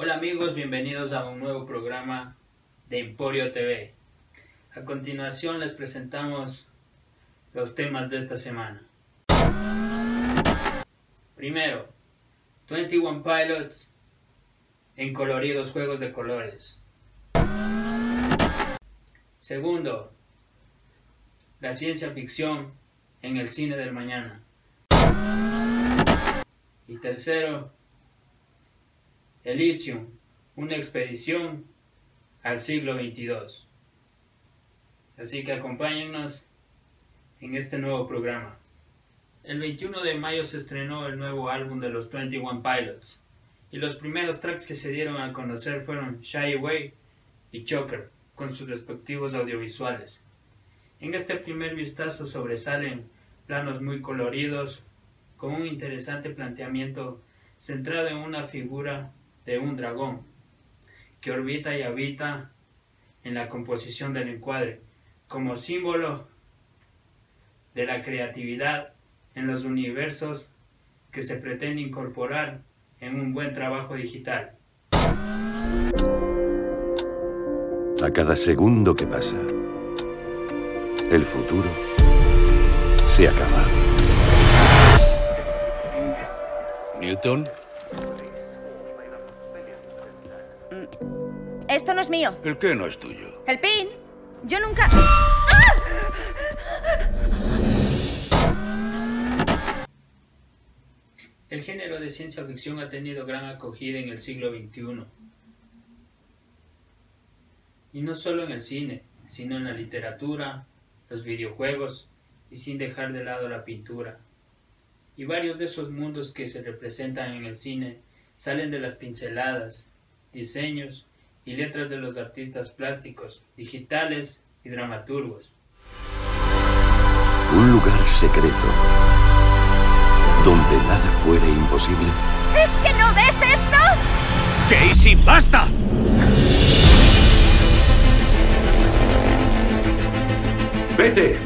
Hola amigos, bienvenidos a un nuevo programa de Emporio TV. A continuación les presentamos los temas de esta semana. Primero, 21 Pilots en coloridos juegos de colores. Segundo, la ciencia ficción en el cine del mañana. Y tercero, Elysium, una expedición al siglo 22. Así que acompáñennos en este nuevo programa. El 21 de mayo se estrenó el nuevo álbum de los 21 Pilots, y los primeros tracks que se dieron a conocer fueron Shy Away y Choker, con sus respectivos audiovisuales. En este primer vistazo sobresalen planos muy coloridos, con un interesante planteamiento centrado en una figura de un dragón, que orbita y habita en la composición del encuadre, como símbolo de la creatividad en los universos que se pretende incorporar en un buen trabajo digital. A cada segundo que pasa, el futuro se acaba. Newton, Esto no es mío. ¿el qué no es tuyo? El pin. Yo nunca... El género de ciencia ficción ha tenido gran acogida en el siglo XXI. Y no solo en el cine, sino en la literatura, los videojuegos y sin dejar de lado la pintura. Y varios de esos mundos que se representan en el cine salen de las pinceladas, diseños y letras de los artistas plásticos, digitales y dramaturgos. Un lugar secreto donde nada fuera imposible. ¿Es que no ves esto? ¡Casey, basta! ¡Vete!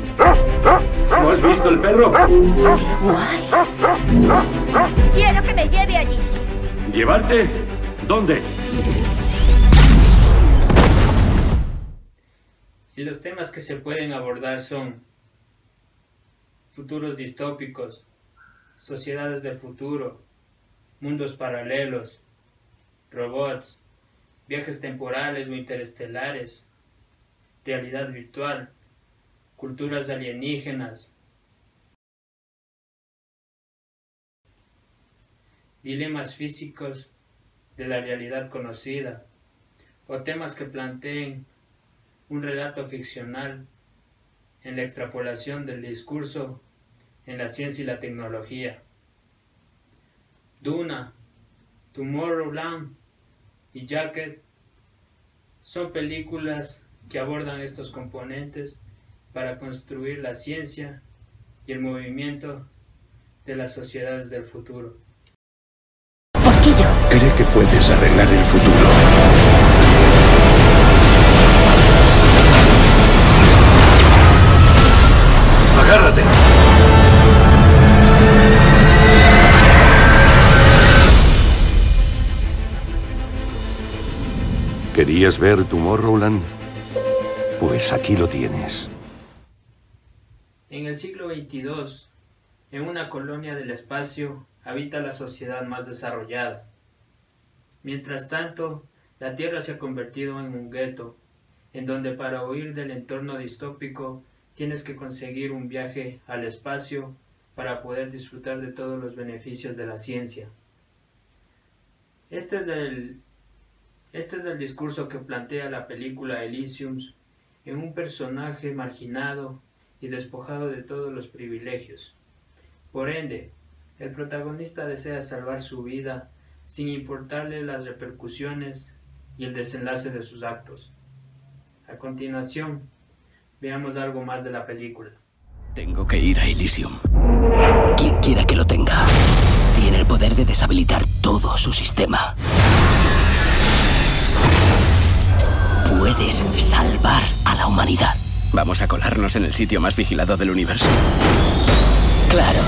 ¿No has visto el perro? Quiero que me lleve allí. ¿Llevarte? ¿Dónde? Y los temas que se pueden abordar son futuros distópicos, sociedades del futuro, mundos paralelos, robots, viajes temporales o interestelares, realidad virtual, culturas alienígenas, dilemas físicos de la realidad conocida, o temas que planteen un relato ficcional en la extrapolación del discurso en la ciencia y la tecnología. Duna, Tomorrowland y Jacket son películas que abordan estos componentes para construir la ciencia y el movimiento de las sociedades del futuro. Puedes arreglar el futuro. ¡Agárrate! ¿Querías ver Tomorrowland? Pues aquí lo tienes. En el siglo XXII, en una colonia del espacio, habita la sociedad más desarrollada. Mientras tanto, la Tierra se ha convertido en un gueto, en donde para huir del entorno distópico tienes que conseguir un viaje al espacio para poder disfrutar de todos los beneficios de la ciencia. Este es el, este es el discurso que plantea la película Elysium en un personaje marginado y despojado de todos los privilegios. Por ende, el protagonista desea salvar su vida sin importarle las repercusiones y el desenlace de sus actos. A continuación, veamos algo más de la película. Tengo que ir a Elysium. Quien quiera que lo tenga, tiene el poder de deshabilitar todo su sistema. Puedes salvar a la humanidad. Vamos a colarnos en el sitio más vigilado del universo. Claro.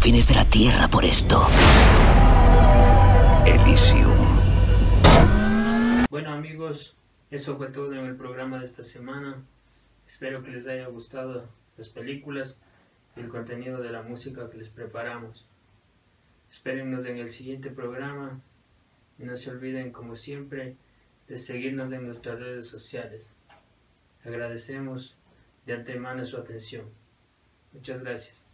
Confines de la Tierra por esto. Elysium. Bueno amigos, eso fue todo en el programa de esta semana. Espero que les haya gustado las películas y el contenido de la música que les preparamos. Espérennos en el siguiente programa. No se olviden, como siempre, de seguirnos en nuestras redes sociales. Agradecemos de antemano su atención. Muchas gracias.